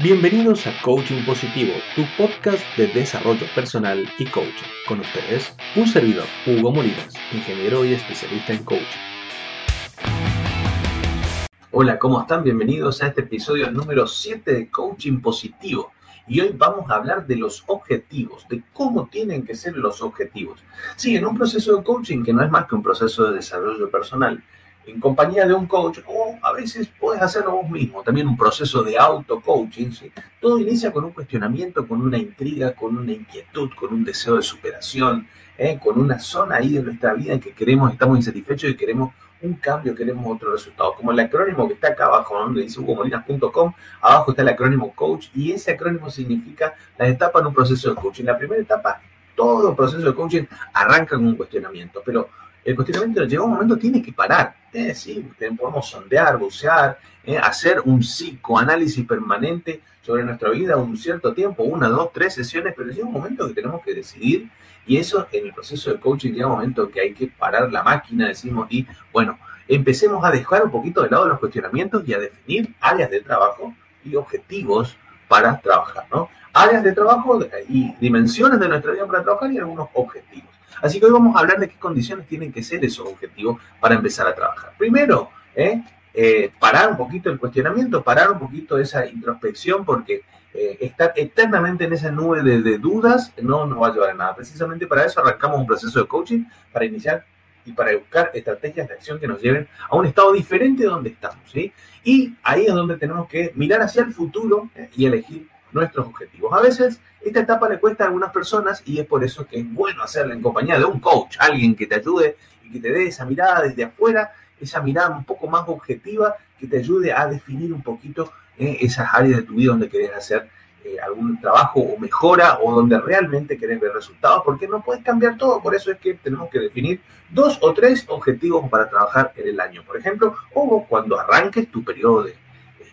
Bienvenidos a Coaching Positivo, tu podcast de desarrollo personal y coaching. Con ustedes, un servidor, Hugo Molinas, ingeniero y especialista en coaching. Hola, ¿cómo están? Bienvenidos a este episodio número 7 de Coaching Positivo. Y hoy vamos a hablar de los objetivos, de cómo tienen que ser los objetivos. Sí, en un proceso de coaching que no es más que un proceso de desarrollo personal, en compañía de un coach o a veces puedes hacerlo vos mismo, también un proceso de auto-coaching. Todo inicia con un cuestionamiento, con una intriga, con una inquietud, con un deseo de superación, ¿eh? con una zona ahí de nuestra vida en que queremos, estamos insatisfechos y queremos un cambio, queremos otro resultado. Como el acrónimo que está acá abajo, donde dice hugomolinas.com, abajo está el acrónimo coach y ese acrónimo significa las etapas en un proceso de coaching. La primera etapa, todo proceso de coaching arranca con un cuestionamiento, pero el cuestionamiento llega un momento tiene que parar. Eh, sí, podemos sondear, bucear, eh, hacer un psicoanálisis permanente sobre nuestra vida un cierto tiempo, una, dos, tres sesiones, pero llega un momento que tenemos que decidir y eso en el proceso de coaching llega un momento que hay que parar la máquina, decimos, y bueno, empecemos a dejar un poquito de lado los cuestionamientos y a definir áreas de trabajo y objetivos para trabajar, ¿no? Áreas de trabajo y dimensiones de nuestra vida para trabajar y algunos objetivos. Así que hoy vamos a hablar de qué condiciones tienen que ser esos objetivos para empezar a trabajar. Primero, ¿eh? Eh, parar un poquito el cuestionamiento, parar un poquito esa introspección, porque eh, estar eternamente en esa nube de, dudas no nos va a llevar a nada. Precisamente para eso arrancamos un proceso de coaching, para iniciar y para buscar estrategias de acción que nos lleven a un estado diferente de donde estamos. Y ahí es donde tenemos que mirar hacia el futuro y elegir nuestros objetivos. A veces esta etapa le cuesta a algunas personas y es por eso que es bueno hacerla en compañía de un coach, alguien que te ayude y que te dé esa mirada desde afuera, esa mirada un poco más objetiva que te ayude a definir un poquito eh, esas áreas de tu vida donde querés hacer eh, algún trabajo o mejora o donde realmente querés ver resultados, porque no puedes cambiar todo, por eso es que tenemos que definir dos o tres objetivos para trabajar en el año, por ejemplo, o cuando arranques tu periodo de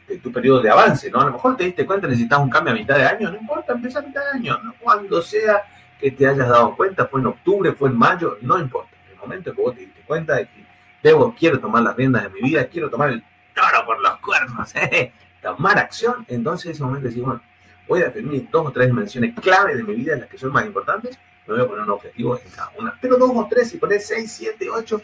de tu periodo de avance, ¿no? A lo mejor te diste cuenta, necesitas un cambio a mitad de año, no importa, empieza a mitad de año, cuando sea que te hayas dado cuenta, fue en octubre, fue en mayo, no importa. En el momento que vos te diste cuenta de que debo, quiero tomar las riendas de mi vida, quiero tomar el toro por los cuernos, ¿eh? tomar acción, entonces en ese momento decís, bueno, voy a definir dos o tres dimensiones clave de mi vida, las que son más importantes, me voy a poner un objetivo en cada una. Pero dos o tres, si pones seis, siete, ocho,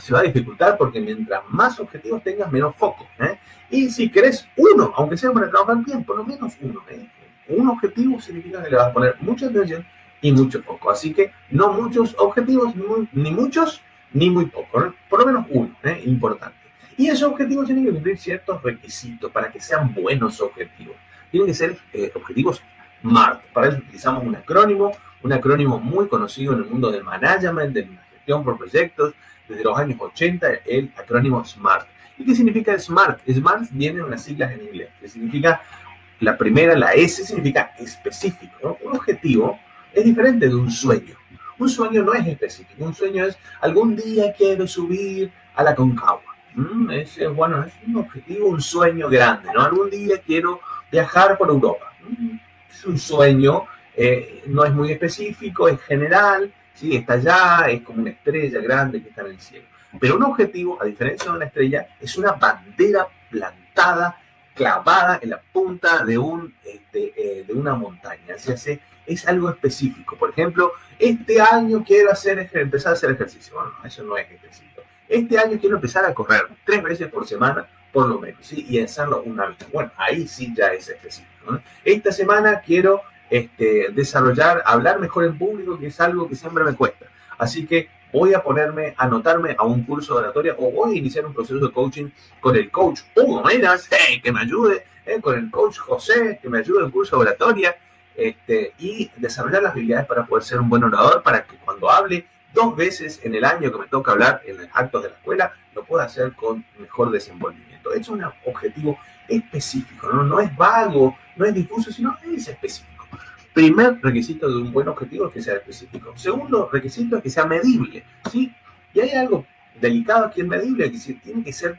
se va a dificultar porque mientras más objetivos tengas, menos foco. ¿eh? Y si querés uno, aunque sea para trabajar bien, por lo menos uno. ¿eh? Un objetivo significa que le vas a poner mucha atención y mucho foco. Así que no muchos objetivos, ni muchos, ni muy pocos. Por lo menos uno, ¿eh? importante. Y esos objetivos tienen que cumplir ciertos requisitos para que sean buenos objetivos. Tienen que ser eh, objetivos SMART. Para eso utilizamos un acrónimo, un acrónimo muy conocido en el mundo del management, de la gestión por proyectos, desde los años 80, el acrónimo SMART. ¿Y qué significa SMART? SMART viene de unas siglas en inglés, que significa, la primera, la S, significa específico. Un objetivo es diferente de un sueño. Un sueño no es específico, un sueño es algún día quiero subir a la Concagua. Mm, es, bueno, es un objetivo, un sueño grande, ¿no? Algún día quiero viajar por Europa. Es un sueño, eh, no es muy específico, es general, ¿sí? está allá, es como una estrella grande que está en el cielo. Pero un objetivo, a diferencia de una estrella, es una bandera plantada, clavada en la punta de, un, este, eh, de una montaña. Así es algo específico. Por ejemplo, este año quiero hacer, empezar a hacer ejercicio. Bueno, eso no es específico. Este año quiero empezar a correr tres veces por semana, por lo menos, ¿sí? y hacerlo una vez. Bueno, ahí sí ya es específico. Esta semana quiero este, desarrollar, hablar mejor en público, que es algo que siempre me cuesta. Así que voy a ponerme, anotarme a un curso de oratoria o voy a iniciar un proceso de coaching con el coach Hugo Menas, que me ayude, eh, con el coach José, que me ayude en curso de oratoria, este, y desarrollar las habilidades para poder ser un buen orador, para que cuando hable dos veces en el año que me toca hablar en los actos de la escuela, lo pueda hacer con mejor desenvolvimiento. Es un objetivo específico, ¿no? no es vago, no es difuso, sino es específico. Primer requisito de un buen objetivo es que sea específico. Segundo requisito es que sea medible, ¿sí? Y hay algo delicado aquí en medible, que tiene que ser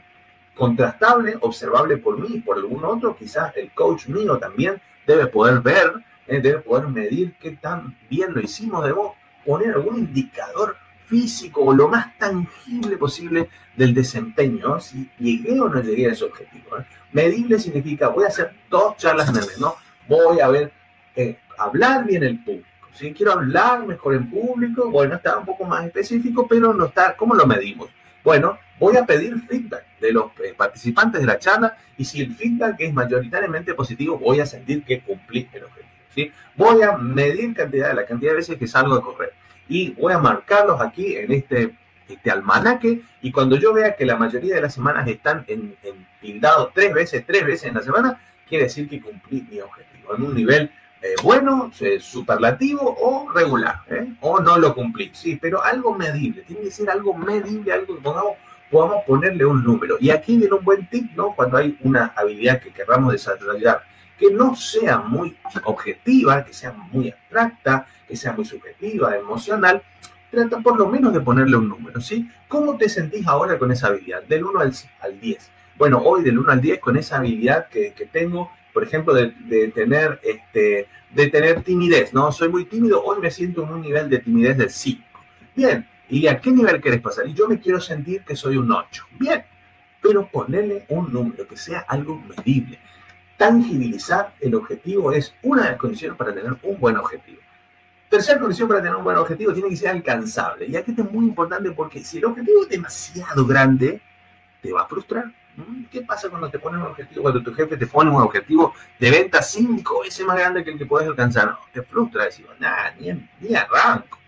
contrastable, observable por mí y por algún otro, quizás el coach mío también debe poder ver, eh, debe poder medir qué tan bien lo hicimos, debo poner algún indicador físico o lo más tangible posible del desempeño, si llegué o no llegué a ese objetivo. Medible significa voy a hacer dos charlas en el mes, ¿no? Voy a ver, eh, hablar bien el público. Si quiero hablar mejor en público, bueno, está un poco más específico, pero no está, ¿cómo lo medimos? Bueno, voy a pedir feedback de los eh, participantes de la charla y si el feedback es mayoritariamente positivo, voy a sentir que cumplí el objetivo. ¿sí? Voy a medir cantidad, la cantidad de veces que salgo a correr y voy a marcarlos aquí en este, este almanaque y cuando yo vea que la mayoría de las semanas están en, en tres veces, tres veces en la semana, quiere decir que cumplí mi objetivo en un nivel eh, bueno, eh, superlativo o regular, ¿eh? o no lo cumplí, sí, pero algo medible, tiene que ser algo medible, algo que podamos, podamos ponerle un número. Y aquí viene un buen tip, ¿no? Cuando hay una habilidad que queramos desarrollar que no sea muy objetiva, que sea muy abstracta, que sea muy subjetiva, emocional, trata por lo menos de ponerle un número, ¿sí? ¿Cómo te sentís ahora con esa habilidad? Del 1 al, 10. Bueno, hoy del 1 al 10 con esa habilidad que, que tengo, por ejemplo, de, de, tener, este, de tener timidez, ¿no? Soy muy tímido, hoy me siento en un nivel de timidez del 5. Bien, ¿y a qué nivel querés pasar? Y yo me quiero sentir que soy un 8. Bien, pero ponerle un número, que sea algo medible tangibilizar el objetivo es una de las condiciones para tener un buen objetivo. Tercera condición para tener un buen objetivo tiene que ser alcanzable. Y aquí esto es muy importante porque si el objetivo es demasiado grande, te va a frustrar. ¿Mm? ¿Qué pasa cuando te ponen un objetivo, cuando tu jefe te pone un objetivo de venta cinco veces más grande que el que puedes alcanzar? te frustra, decir, nada, ni, ni arranco.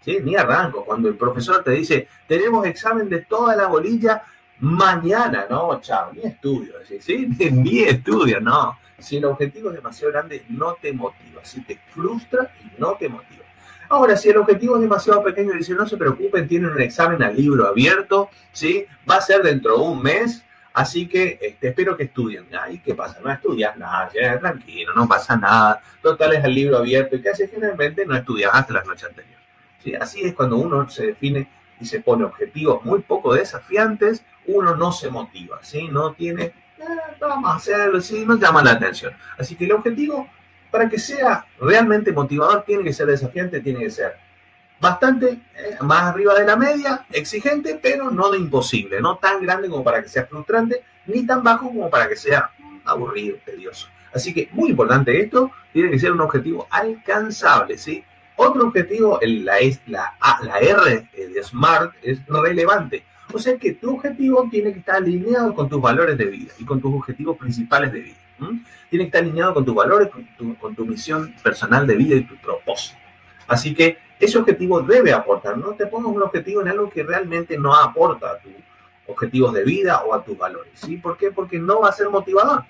¿Sí? Ni arranco. Cuando el profesor te dice, tenemos examen de toda la bolilla mañana, no, chao, ni estudio, ¿sí? Ni estudio, no. Si el objetivo es demasiado grande, no te motiva, si te frustra y no te motiva. Ahora, si el objetivo es demasiado pequeño, dice, no se preocupen, tienen un examen al libro abierto, ¿sí? Va a ser dentro de un mes, así que este, espero que estudien. Ay, ¿qué pasa? No estudias nada, ya, tranquilo, no pasa nada. Total es el libro abierto. ¿Y qué haces? Generalmente no estudias hasta las noches anteriores. ¿sí? Así es cuando uno se define y se pone objetivos muy poco desafiantes, uno no se motiva, ¿sí? No tiene, eh, vamos a hacerlo, ¿sí? No llama la atención. Así que el objetivo, para que sea realmente motivador, tiene que ser desafiante, tiene que ser bastante eh, más arriba de la media, exigente, pero no de imposible, no tan grande como para que sea frustrante, ni tan bajo como para que sea aburrido, tedioso. Así que muy importante esto, tiene que ser un objetivo alcanzable, ¿sí? Otro objetivo, la, la, la R de SMART, es relevante. O sea que tu objetivo tiene que estar alineado con tus valores de vida y con tus objetivos principales de vida. Tiene que estar alineado con tus valores, con tu, con tu misión personal de vida y tu propósito. Así que ese objetivo debe aportar. No te pongas un objetivo en algo que realmente no aporta a tus objetivos de vida o a tus valores. ¿sí? ¿Por qué? Porque no va a ser motivador.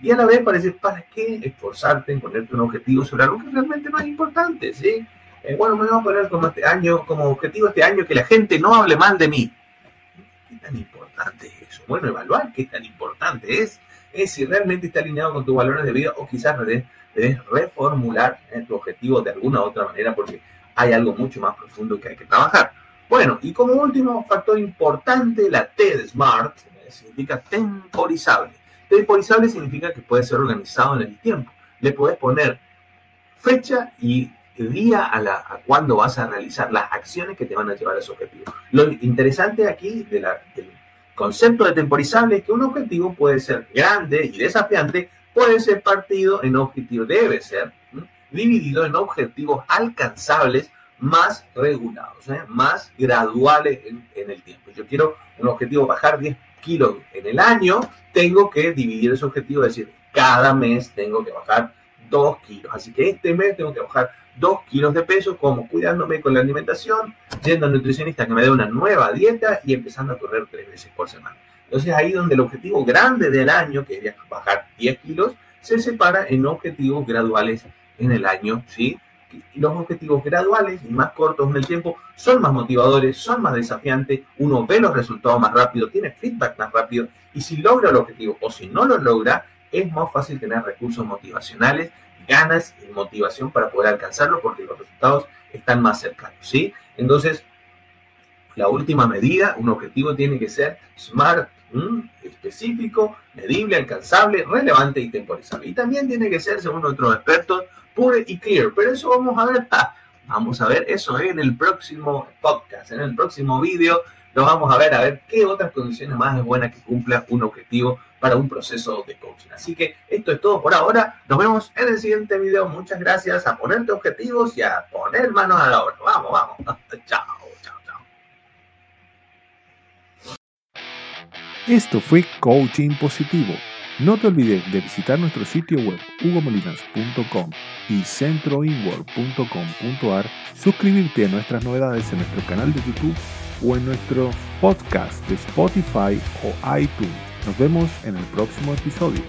Y a la vez parece, ¿para qué esforzarte en ponerte un objetivo sobre algo que realmente no es importante? ¿sí? Eh, bueno, me voy a poner como este año, como objetivo este año que la gente no hable mal de mí. ¿Qué tan importante es eso? Bueno, evaluar qué tan importante es, es si realmente está alineado con tus valores de vida o quizás debes, reformular eh, tu objetivo de alguna u otra manera porque hay algo mucho más profundo que hay que trabajar. Bueno, y como último factor importante, la T de SMART eh, significa temporizable. Temporizable significa que puede ser organizado en el tiempo. Le puedes poner fecha y día a, la, a cuándo vas a realizar las acciones que te van a llevar a ese objetivo. Lo interesante aquí del concepto de temporizable es que un objetivo puede ser grande y desafiante, puede ser partido en objetivos, debe ser dividido en objetivos alcanzables más regulados, ¿eh? más graduales en, en, el tiempo. Yo quiero un objetivo bajar 10 kilos en el año, tengo que dividir ese objetivo, es decir, cada mes tengo que bajar 2 kilos. Así que este mes tengo que bajar 2 kilos de peso, como cuidándome con la alimentación, yendo al nutricionista que me dé una nueva dieta y empezando a correr tres veces por semana. Entonces ahí donde el objetivo grande del año, que es bajar 10 kilos, se separa en objetivos graduales en el año, ¿sí? Los objetivos graduales y más cortos en el tiempo son más motivadores, son más desafiantes, uno ve los resultados más rápido, tiene feedback más rápido y si logra el objetivo o si no lo logra, es más fácil tener recursos motivacionales, ganas y motivación para poder alcanzarlo porque los resultados están más cercanos, ¿sí? Entonces, la última medida, un objetivo tiene que ser SMART, específico, medible, alcanzable, relevante y temporizable. Y también tiene que ser, según otros expertos, pure y clear. Pero eso vamos a ver Vamos a ver eso en el próximo podcast, en el próximo vídeo. Nos vamos a ver a ver qué otras condiciones más es buena que cumpla un objetivo para un proceso de coaching. Así que esto es todo por ahora. Nos vemos en el siguiente video. Muchas gracias. A ponerte objetivos y a poner manos a la obra. Vamos, vamos. chao, chao, chao. Esto fue Coaching Positivo. No te olvides de visitar nuestro sitio web hugomolinas.com y centroinworld.com.ar, suscribirte a nuestras novedades en nuestro canal de YouTube o en nuestro podcast de Spotify o iTunes. Nos vemos en el próximo episodio.